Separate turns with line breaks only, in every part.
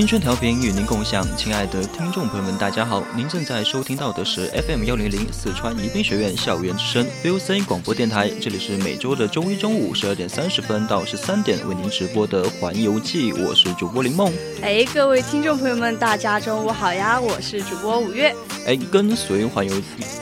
青春调频与您共享，亲爱的听众朋友们，大家好！您正在收听到的是 FM 幺零零四川宜宾学院校园之声 VOC 广播电台，这里是每周的周一中午十二点三十分到十三点为您直播的环游记，我是主播林梦。
哎，各位听众朋友们，大家中午好呀！我是主播五月。
哎，跟随环游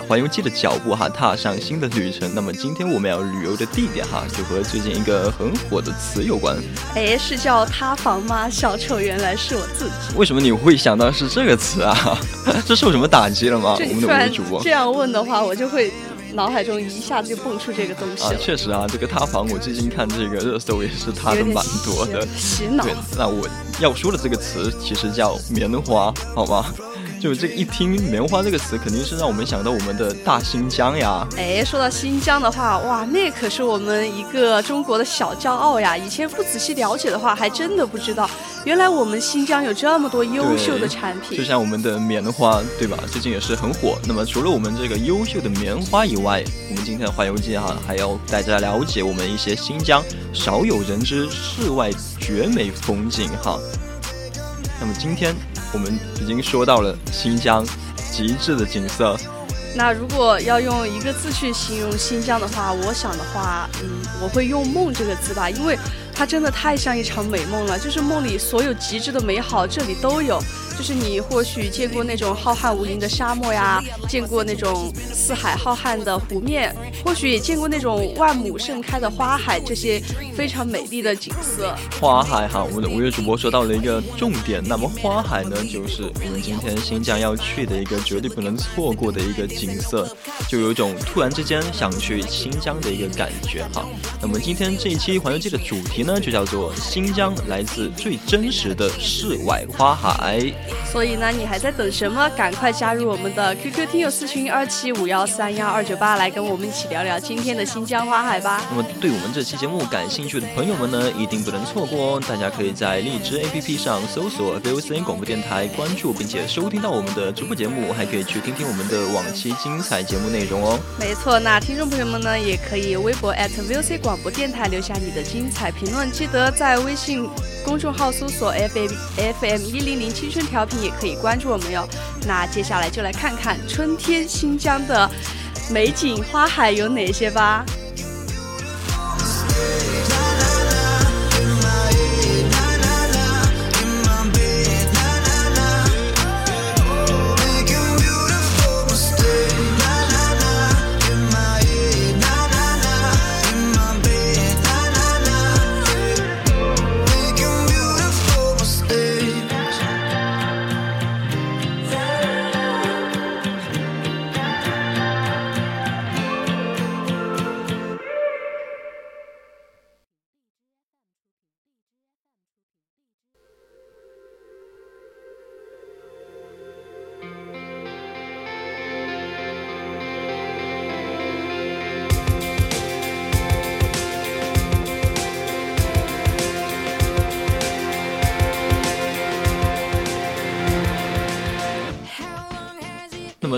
环游记的脚步哈，踏上新的旅程。那么今天我们要旅游的地点哈，就和最近一个很火的词有关。
哎，是叫塌房吗？小丑原来是我自己。
为什么你会想到是这个词啊？这受什么打击了吗？我们的主播
这。样问的话，我就会脑海中一下子就蹦出这个东西
啊，，确实啊，这个塌房，我最近看这个热搜也是塌的蛮多的。
洗脑
对。，那我要说的这个词其实叫棉花，好吗？就这一听棉花这个词，肯定是让我们想到我们的大新疆呀。
哎，说到新疆的话，哇，那可是我们一个中国的小骄傲呀！以前不仔细了解的话，还真的不知道，原来我们新疆有这么多优秀的产品就。
像我们的棉花，对吧？最近也是很火。那么除了我们这个优秀的棉花以外，我们今天的环游记哈，还要带大家了解我们一些新疆少有人知世外绝美风景哈。那么今天我们已经说到了新疆极致的景色，
那如果要用一个字去形容新疆的话，我想的话，嗯，我会用“梦”这个字吧，因为它真的太像一场美梦了，就是梦里所有极致的美好，这里都有。就是你或许见过那种浩瀚无垠的沙漠呀，见过那种四海浩瀚的湖面，或许也见过那种万亩盛开的花海，这些非常美丽的景色。
花海哈，我们的五月主播说到了一个重点。那么花海呢，就是我们今天新疆要去的一个绝对不能错过的一个景色，就有一种突然之间想去新疆的一个感觉哈。那么今天这一期环游记的主题呢，就叫做新疆来自最真实的世外花海。Yeah.
所以呢，你还在等什么？赶快加入我们的 QQ 听友私群二七五幺三幺二九八，来跟我们一起聊聊今天的新疆花海吧。
那么对我们这期节目感兴趣的朋友们呢，一定不能错过哦！大家可以在荔枝 APP 上搜索 VOCN 广播电台，关注并且收听到我们的直播节目，还可以去听听我们的往期精彩节目内容哦。
没错，那听众朋友们呢，也可以微博 @VOC 广播电台留下你的精彩评论，记得在微信公众号搜索 FM FM 一零零青春调频，也可以关注我们哟。那接下来就来看看春天新疆的美景花海有哪些吧。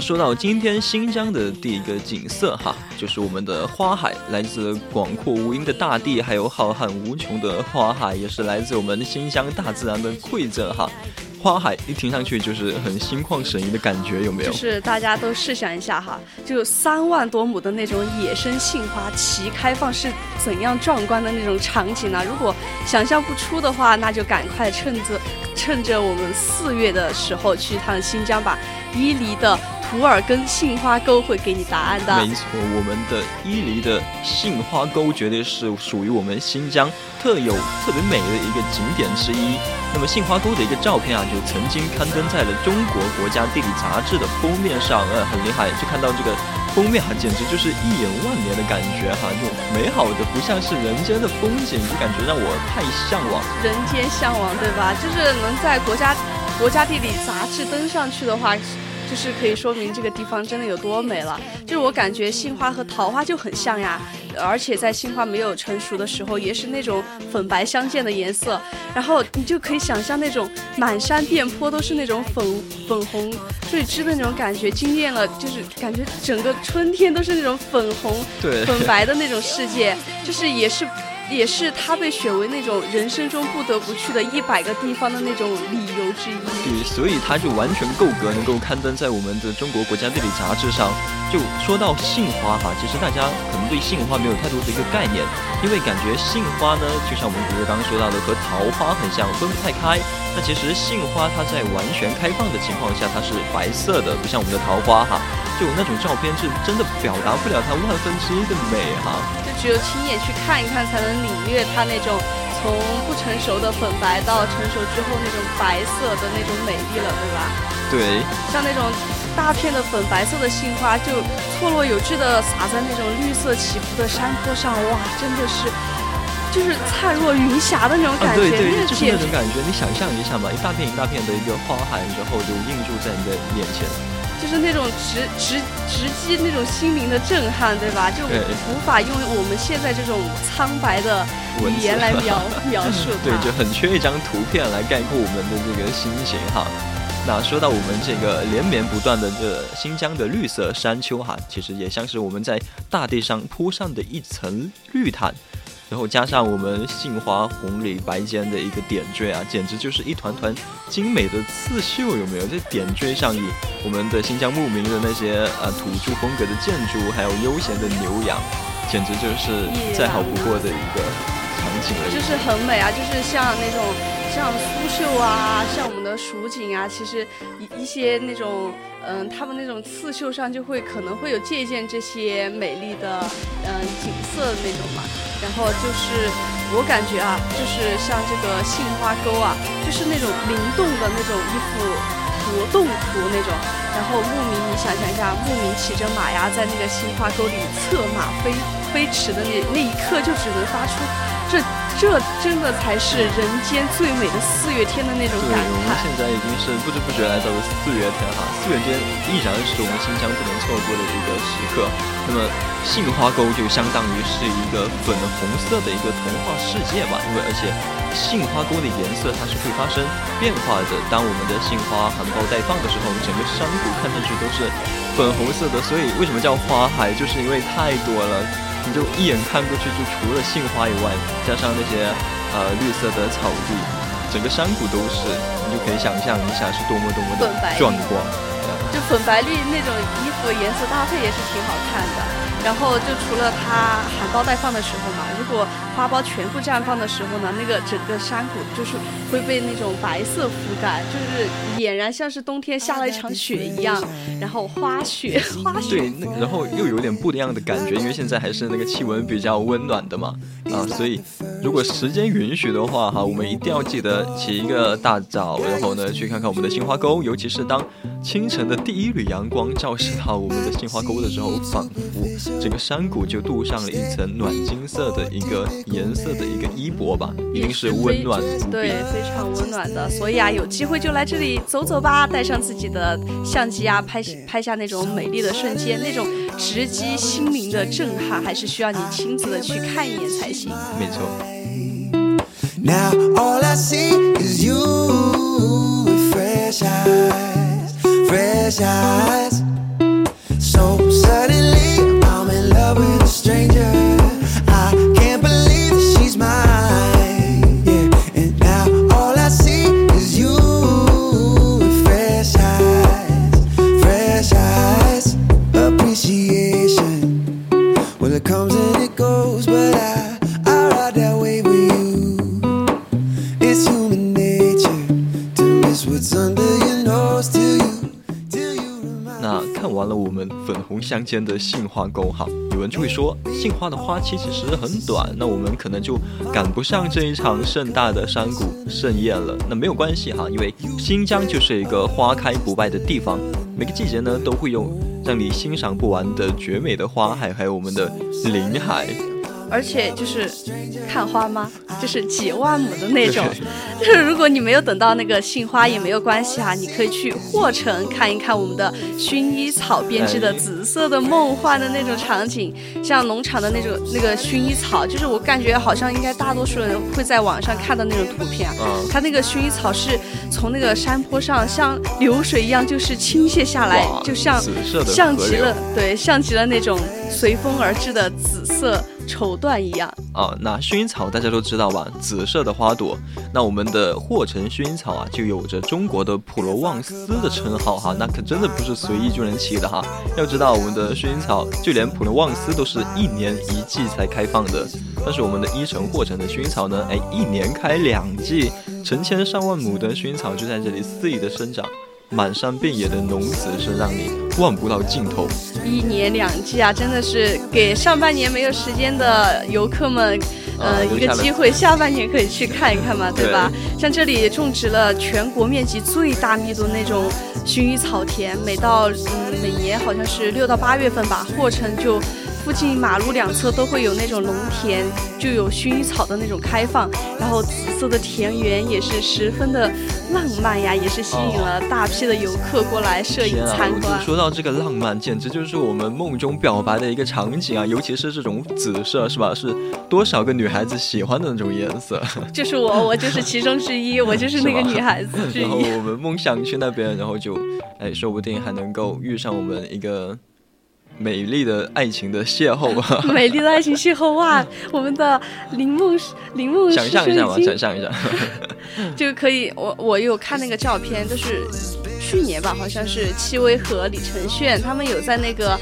么说到今天新疆的第一个景色哈，就是我们的花海，来自广阔无垠的大地，还有浩瀚无穷的花海，也是来自我们新疆大自然的馈赠哈。花海一听上去就是很心旷神怡的感觉，有没有？
就是大家都试想一下哈，就三万多亩的那种野生杏花齐开放是怎样壮观的那种场景呢？如果想象不出的话，那就赶快趁着趁着我们四月的时候去一趟新疆吧，伊犁的。图尔根杏花沟会给你答案的。
没错，我们的伊犁的杏花沟绝对是属于我们新疆特有、特别美的一个景点之一。那么杏花沟的一个照片啊，就曾经刊登在了中国国家地理杂志的封面上，呃，很厉害。就看到这个封面哈，简直就是一眼万年的感觉哈，就美好的不像是人间的风景，就感觉让我太向往。
人间向往，对吧？就是能在国家国家地理杂志登上去的话。就是可以说明这个地方真的有多美了。就是我感觉杏花和桃花就很像呀，而且在杏花没有成熟的时候，也是那种粉白相间的颜色。然后你就可以想象那种满山遍坡都是那种粉粉红坠枝的那种感觉，惊艳了，就是感觉整个春天都是那种粉红、粉白的那种世界，就是也是。也是他被选为那种人生中不得不去的一百个地方的那种理由之一。
对，所以他就完全够格能够刊登在我们的中国国家地理杂志上。就说到杏花哈，其实大家可能对杏花没有太多的一个概念，因为感觉杏花呢，就像我们比如刚刚说到的，和桃花很像，分不太开。那其实杏花它在完全开放的情况下，它是白色的，不像我们的桃花哈。就那种照片是真的表达不了它万分之一的美哈，
就只有亲眼去看一看才能领略它那种从不成熟的粉白到成熟之后那种白色的那种美丽了，对吧？
对，
像那种大片的粉白色的杏花，就错落有致的洒在那种绿色起伏的山坡上，哇，真的是就是灿若云霞的那种感觉，
对对，就是那种感觉。你想象一下嘛，一大片一大片的一个花海，然后就映入在你的眼前。
就是那种直直直击那种心灵的震撼，对吧？就无法用我们现在这种苍白的语言来描描述。
对，就很缺一张图片来概括我们的这个心情哈。那说到我们这个连绵不断的这新疆的绿色山丘哈，其实也像是我们在大地上铺上的一层绿毯。然后加上我们杏花红里白间的一个点缀啊，简直就是一团团精美的刺绣，有没有？这点缀上以我们的新疆牧民的那些呃土著风格的建筑，还有悠闲的牛羊，简直就是再好不过的一个场景了。
就是很美啊，就是像那种像苏绣啊，像我们的蜀锦啊，其实一一些那种。嗯，他们那种刺绣上就会可能会有借鉴这些美丽的嗯景色的那种嘛。然后就是我感觉啊，就是像这个杏花沟啊，就是那种灵动的那种一幅活动图那种。然后牧民，你想象一下，牧民骑着马呀，在那个杏花沟里策马飞飞驰的那那一刻，就只能发出这。这真的才是人间最美的四月天的那种感
慨。我们现在已经是不知不觉来到了四月天哈，四月天依然是我们新疆不能错过的一个时刻。那么杏花沟就相当于是一个粉红色的一个童话世界吧，因为而且杏花沟的颜色它是会发生变化的。当我们的杏花含苞待放的时候，整个山谷看上去都是粉红色的。所以为什么叫花海，就是因为太多了。你就一眼看过去，就除了杏花以外，加上那些呃绿色的草地，整个山谷都是，你就可以想象一下是多么多么的壮观。
就粉白绿那种衣服颜色搭配也是挺好看的。然后就除了它含苞待放的时候嘛，如果花苞全部绽放的时候呢，那个整个山谷就是会被那种白色覆盖，就是俨然像是冬天下了一场雪一样。然后花雪，花雪。
对，那然后又有点不一样的感觉，因为现在还是那个气温比较温暖的嘛，啊，所以如果时间允许的话哈，我们一定要记得起一个大早，然后呢去看看我们的杏花沟，尤其是当清晨的第一缕阳光照射到我们的杏花沟的时候，仿佛。整个山谷就镀上了一层暖金色的一个颜色的一个衣钵吧，一定是温暖
对，非常温暖的。所以啊，有机会就来这里走走吧，带上自己的相机啊，拍拍下那种美丽的瞬间，那种直击心灵的震撼，还是需要你亲自的去看一眼才行。
没错。
Now all I see is you fresh eyes, fresh eyes.
粉红相间的杏花沟哈，有人就会说杏花的花期其实很短，那我们可能就赶不上这一场盛大的山谷盛宴了。那没有关系哈，因为新疆就是一个花开不败的地方，每个季节呢都会有让你欣赏不完的绝美的花海，还有我们的林海。
而且就是看花吗？就是几万亩的那种。就是 如果你没有等到那个杏花也没有关系啊，你可以去霍城看一看我们的薰衣草编织的紫色的梦幻的那种场景，像农场的那种那个薰衣草，就是我感觉好像应该大多数人会在网上看到那种图片啊。它那个薰衣草是从那个山坡上像流水一样，就是倾泻下来，就像像极了对，像极了那种随风而至的紫色。绸缎一样
啊，那薰衣草大家都知道吧？紫色的花朵，那我们的霍城薰衣草啊，就有着中国的普罗旺斯的称号哈。那可真的不是随意就能起的哈。要知道，我们的薰衣草就连普罗旺斯都是一年一季才开放的，但是我们的伊城霍城的薰衣草呢，哎，一年开两季，成千上万亩的薰衣草就在这里肆意的生长。满山遍野的浓紫是让你望不到尽头。
一年两季啊，真的是给上半年没有时间的游客们，呃，一个机会，下半年可以去看一看嘛，对吧？像这里种植了全国面积最大密度那种薰衣草田，每到嗯每年好像是六到八月份吧，货城就。附近马路两侧都会有那种农田，就有薰衣草的那种开放，然后紫色的田园也是十分的浪漫呀，也是吸引了大批的游客过来摄影参观。
说到这个浪漫，简直就是我们梦中表白的一个场景啊！尤其是这种紫色，是吧？是多少个女孩子喜欢的那种颜色。
就是我，我就是其中之一，我就是那个 女孩子之一。然
后我们梦想去那边，然后就，哎，说不定还能够遇上我们一个。美丽的爱情的邂逅吧，
美丽的爱情邂逅哇！我们的铃木铃木，
想象一下吧，想象一下，
就可以。我我有看那个照片，就是去年吧，好像是戚薇和李承铉他们有在那个。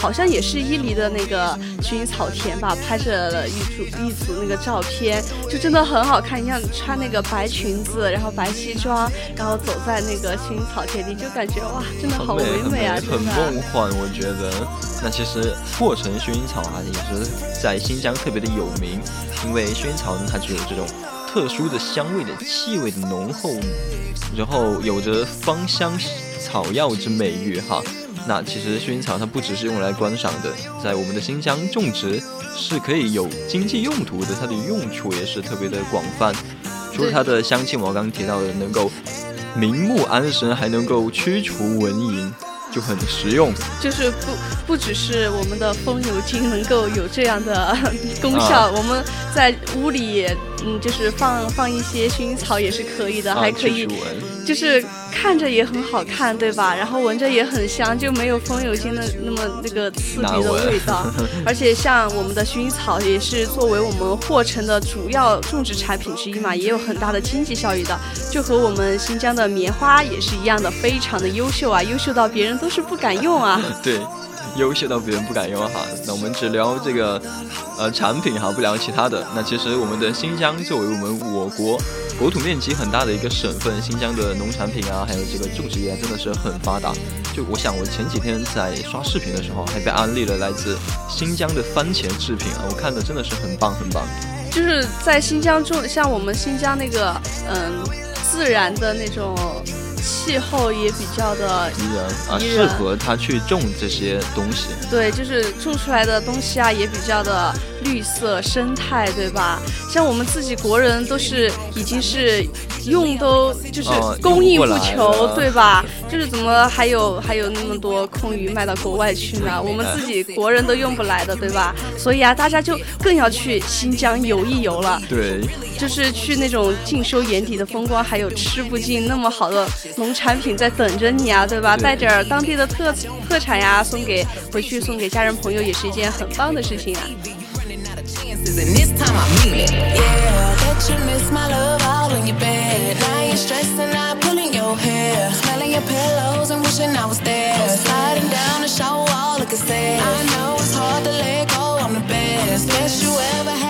好像也是伊犁的那个薰衣草田吧，拍摄了一组一组那个照片，就真的很好看。你像穿那个白裙子，然后白西装，然后走在那个薰衣草田里，就感觉哇，真的好唯美啊，
很梦幻。我觉得，那其实霍城薰衣草啊，也是在新疆特别的有名，因为薰衣草呢，它具有这种特殊的香味的气味的浓厚，然后有着芳香草药之美誉哈。那其实薰衣草它不只是用来观赏的，在我们的新疆种植是可以有经济用途的，它的用处也是特别的广泛。除了它的香气，我刚刚提到的能够明目安神，还能够驱除蚊蝇。就很实用，
就是不不只是我们的风油精能够有这样的 功效，我们在屋里嗯，就是放放一些薰衣草也是可以的，还可以，就是看着也很好看，对吧？然后闻着也很香，就没有风油精的那么那个刺鼻的味道。而且像我们的薰衣草也是作为我们霍城的主要种植产品之一嘛，也有很大的经济效益的，就和我们新疆的棉花也是一样的，非常的优秀啊，优秀到别人。都是不敢用啊！
对，优秀到别人不敢用哈。那我们只聊这个，呃，产品哈，不聊其他的。那其实我们的新疆作为我们我国国土面积很大的一个省份，新疆的农产品啊，还有这个种植业真的是很发达。就我想，我前几天在刷视频的时候，还被安利了来自新疆的番茄制品啊，我看的真的是很棒很棒。
就是在新疆种，像我们新疆那个，嗯，自然的那种。气候也比较的
宜人啊，适合他去种这些东西。
对，就是种出来的东西啊，也比较的绿色生态，对吧？像我们自己国人都是已经是用都就是供应不求，对吧？就是怎么还有还有那么多空余卖到国外去呢？我们自己国人都用不来的，对吧？所以啊，大家就更要去新疆游一游了。
对，
就是去那种尽收眼底的风光，还有吃不尽那么好的。农产品在等着你啊，对吧？带点当地的特特产呀，送给回去送给家人朋友，也是一件很棒的事情啊。
and this time I mean
it. Yeah,
that you miss my love all in your bed. Now you're stressing, I'm pulling your hair, smelling your pillows and wishing I was there. Sliding down the shower wall, like I said. I know it's hard to let go. I'm the best, best you ever had.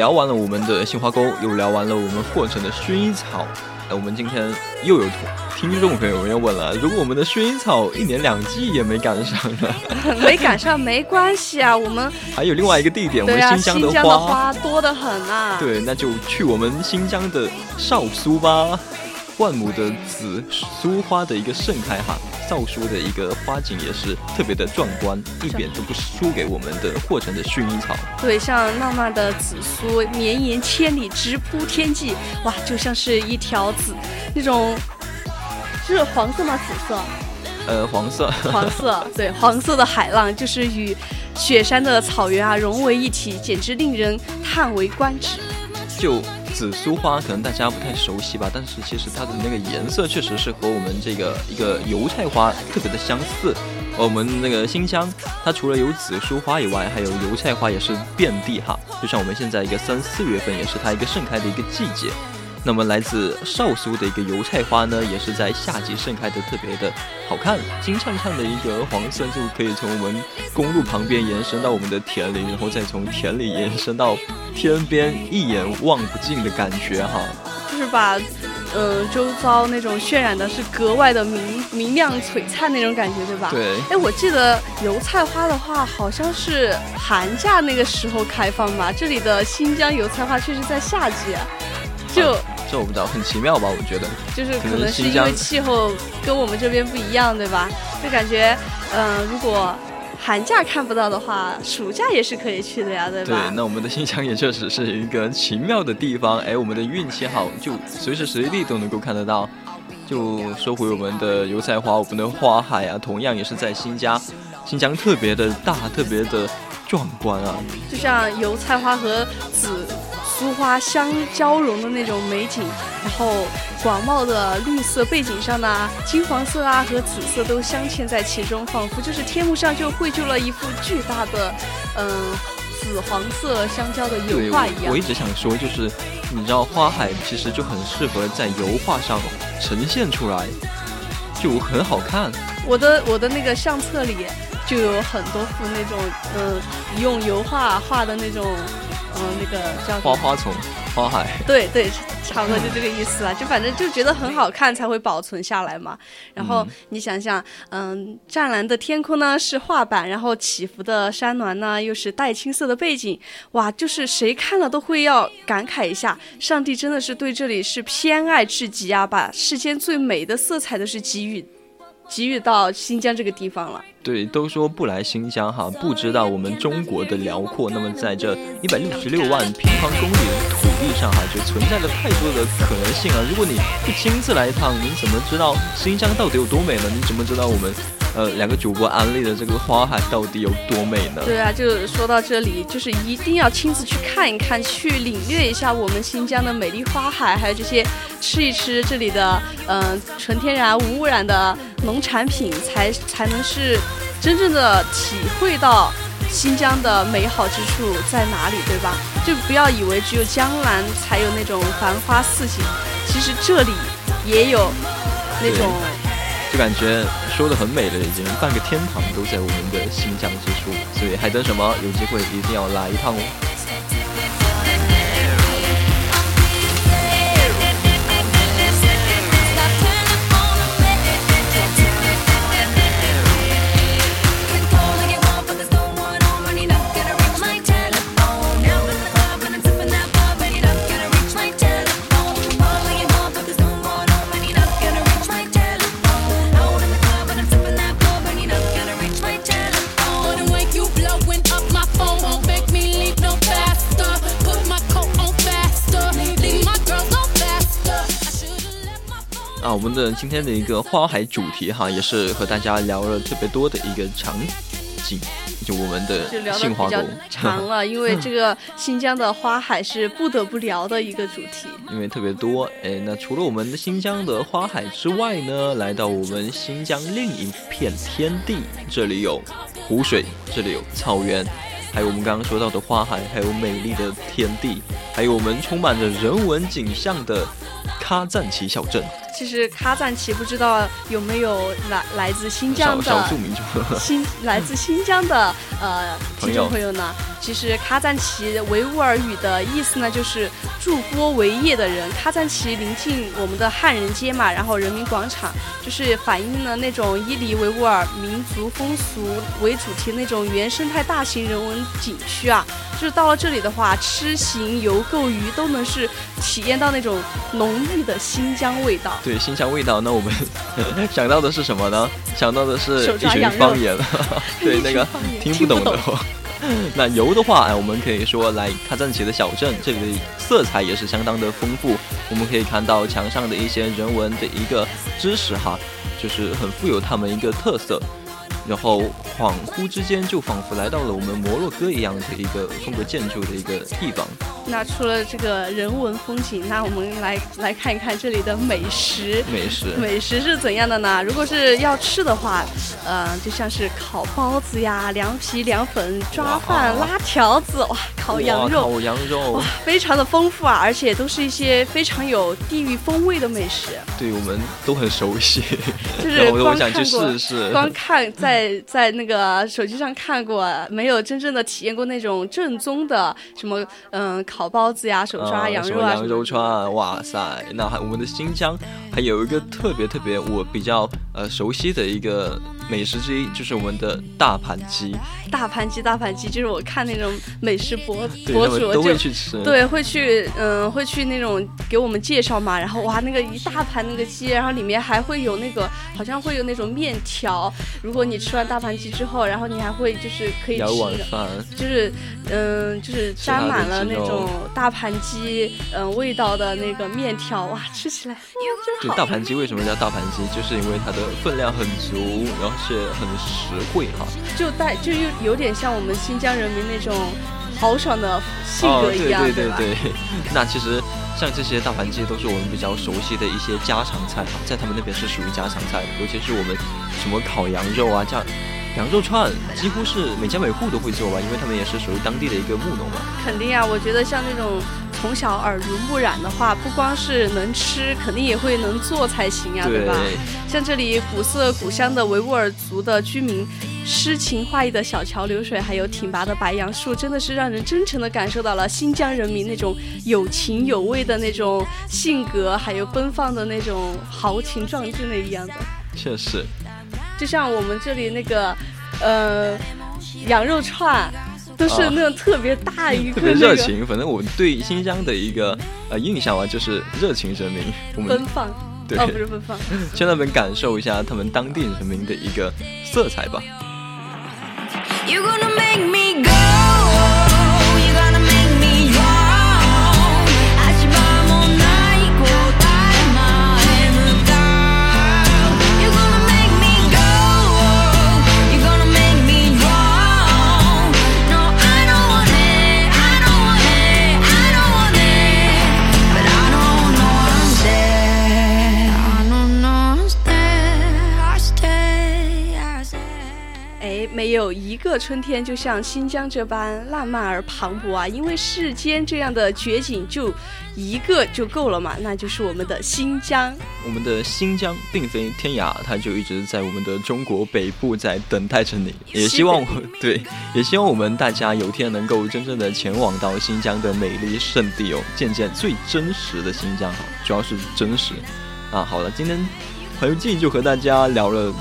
聊完了我们的杏花沟，又聊完了我们霍城的薰衣草，哎，我们今天又有听众朋友要问了：如果我们的薰衣草一年两季也没赶上呢？
没赶上没关系啊，我们
还有另外一个地点，我们
新
疆
的花多得很啊。
对，那就去我们新疆的少苏吧。万亩的紫苏花的一个盛开哈，少苏的一个花景也是特别的壮观，一点都不输给我们的霍城的薰衣草。
对，像浪漫的紫苏绵延千里，直扑天际，哇，就像是一条紫那种，是黄色吗？紫色？
呃，黄色。
黄色，对，黄色的海浪就是与雪山的草原啊融为一体，简直令人叹为观止。
就。紫苏花可能大家不太熟悉吧，但是其实它的那个颜色确实是和我们这个一个油菜花特别的相似。我们那个新疆，它除了有紫苏花以外，还有油菜花也是遍地哈。就像我们现在一个三四月份，也是它一个盛开的一个季节。那么来自少苏的一个油菜花呢，也是在夏季盛开的特别的好看，金灿灿的一个黄色就可以从我们公路旁边延伸到我们的田里，然后再从田里延伸到天边，一眼望不尽的感觉哈。
就是把，呃，周遭那种渲染的是格外的明明亮璀璨那种感觉，对吧？
对。
哎，我记得油菜花的话，好像是寒假那个时候开放吧？这里的新疆油菜花却是在夏季。就
这我不知道，很奇妙吧？我觉得
就是可能是因为气候跟我们这边不一样，对吧？就感觉，嗯，如果寒假看不到的话，暑假也是可以去的呀，对吧？
对，那我们的新疆也确实是一个奇妙的地方。哎，我们的运气好，就随时随地都能够看得到。就说回我们的油菜花，我们的花海啊，同样也是在新疆，新疆特别的大，特别的壮观啊。
就像油菜花和紫。苏花相交融的那种美景，然后广袤的绿色背景上呢，金黄色啊和紫色都镶嵌在其中，仿佛就是天幕上就绘就了一幅巨大的，嗯，紫黄色相交的油画一样。
我一直想说，就是你知道花海其实就很适合在油画上呈现出来，就很好看。
我的我的那个相册里就有很多幅那种，嗯，用油画画的那种。嗯，那个叫
花花丛花海，
对对，差不多就这个意思了。就反正就觉得很好看，才会保存下来嘛。然后你想想，嗯，湛蓝的天空呢是画板，然后起伏的山峦呢又是带青色的背景，哇，就是谁看了都会要感慨一下，上帝真的是对这里是偏爱至极啊，把世间最美的色彩都是给予。给予到新疆这个地方了。
对，都说不来新疆哈，不知道我们中国的辽阔。那么在这一百六十六万平方公里的土地上哈，就存在着太多的可能性啊！如果你不亲自来一趟，你怎么知道新疆到底有多美呢？你怎么知道我们？呃，两个主播安利的这个花海到底有多美呢？
对啊，就说到这里，就是一定要亲自去看一看，去领略一下我们新疆的美丽花海，还有这些吃一吃这里的嗯纯天然无污染的农产品，才才能是真正的体会到新疆的美好之处在哪里，对吧？就不要以为只有江南才有那种繁花似锦，其实这里也有那种。
就感觉说的很美了，已经半个天堂都在我们的新疆之处，所以还等什么？有机会一定要来一趟哦！们的今天的一个花海主题哈，也是和大家聊了特别多的一个场景，就我们的杏花沟。
长了，因为这个新疆的花海是不得不聊的一个主题。
因为特别多，哎，那除了我们的新疆的花海之外呢，来到我们新疆另一片天地，这里有湖水，这里有草原，还有我们刚刚说到的花海，还有美丽的天地，还有我们充满着人文景象的喀赞其小镇。
其实喀赞其不知道有没有来来自新疆的
少数民族，
新 来自新疆的呃听众朋友呢？其实喀赞其维吾尔语的意思呢，就是筑波为业的人。喀赞其临近我们的汉人街嘛，然后人民广场，就是反映了那种伊犁维吾尔民族风俗为主题那种原生态大型人文景区啊。就是到了这里的话，吃行游购娱都能是体验到那种浓郁的新疆味道。
对新疆味道，那我们 想到的是什么呢？想到的是一群方言，对那个听不懂的。那游的话，哎，我们可以说来喀赞其的小镇，这里的色彩也是相当的丰富。我们可以看到墙上的一些人文的一个知识哈，就是很富有他们一个特色。然后恍惚之间，就仿佛来到了我们摩洛哥一样的一个风格建筑的一个地方。
那除了这个人文风景，那我们来来看一看这里的美食。
美食，
美食是怎样的呢？如果是要吃的话，呃，就像是烤包子呀、凉皮、凉粉、抓饭、拉条子，哇，烤羊肉，
烤羊肉
哇，，非常的丰富啊，而且都是一些非常有地域风味的美食。
对我们都很熟悉。
就是
我
光看过
试试。
光看在在那个手机上看过，没有真正的体验过那种正宗的什么嗯烤包子呀、手抓羊肉啊、
羊肉串，哇塞！那还我们的新疆还有一个特别特别我比较呃熟悉的一个美食之一，就是我们的大盘鸡，
大盘鸡、大盘鸡，就是我看那种美食博，博主就。
去吃。
对，会去，嗯，会去那种给我们介绍嘛，然后哇，那个一大盘那个鸡，然后里面还会有那个，好像会有那种面条。如果你吃完大盘鸡之后，然后你还会就是可以吃，
饭，
就是嗯，就是沾满了那种大盘鸡嗯味道的那个面条，哇，吃起来哇真好。
大盘鸡为什么叫大盘鸡？就是因为它的分量很足，然后是很实惠哈。
就带就有有点像我们新疆人民那种豪爽的性
哦，
格一样，吧？
对对对对。那其实像这些大盘鸡都是我们比较熟悉的一些家常菜哈，在他们那边是属于家常菜的，尤其是我们什么烤羊肉啊，样羊肉串，几乎是每家每户都会做吧，因为他们也是属于当地的一个务农嘛。
肯定啊，我觉得像那种从小耳濡目染的话，不光是能吃，肯定也会能做才行呀，对吧？像这里古色古香的维吾尔族的居民，诗情画意的小桥流水，还有挺拔的白杨树，真的是让人真诚的感受到了新疆人民那种有情有味的那种性格，还有奔放的那种豪情壮志那一样的。
确实，
就像我们这里那个，呃，羊肉串。都是那种特别大一个、
热情。反正我对新疆的一个呃印象啊，就是热情人民。我们
奔放，
对
哦，不是奔放，
去那边感受一下他们当地人民的一个色彩吧。
没有一个春天就像新疆这般浪漫而磅礴啊！因为世间这样的绝景就一个就够了嘛，那就是我们的新疆。
我们的新疆并非天涯，它就一直在我们的中国北部在等待着你。也希望我 对，也希望我们大家有天能够真正的前往到新疆的美丽圣地哦，见见最真实的新疆哈，主要是真实啊。好了，今天环游记就和大家聊了，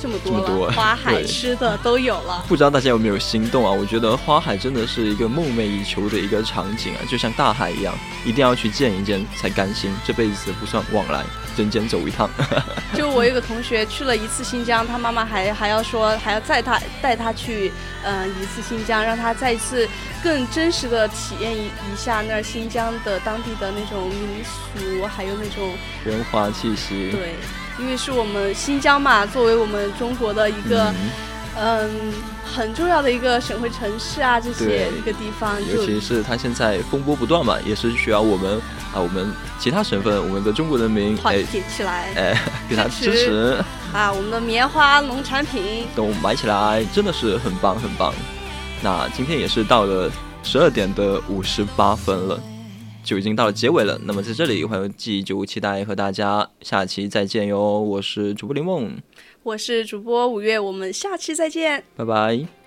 这么多 花海吃的都有了。
不知道大家有没有心动啊？我觉得花海真的是一个梦寐以求的一个场景啊，就像大海一样，一定要去见一见才甘心，这辈子不算往来，人间走一趟。
就我有个同学去了一次新疆，他妈妈还还要说还要带他带他去，嗯、一次新疆，让他再一次更真实的体验一一下那儿新疆的当地的那种民俗，还有那种
人华气息，
对，因为是我们新疆嘛，作为我们中国的一个
嗯。
嗯很重要的一个省会城市啊，这些一个地方
尤其是它现在风波不断嘛，也是需要我们啊，我们其他省份，我们的中国人民
团
哎
结起来。
哎 给他
支持。
支持，
啊，我们的棉花农产品。
都买起来，真的是很棒很棒。那今天也是到了十二点的五十八分了，就已经到了结尾了。那么在这里，环游记就期待和大家下期再见哟。我是主播林梦，
我是主播五月，我们下期再见。
拜拜。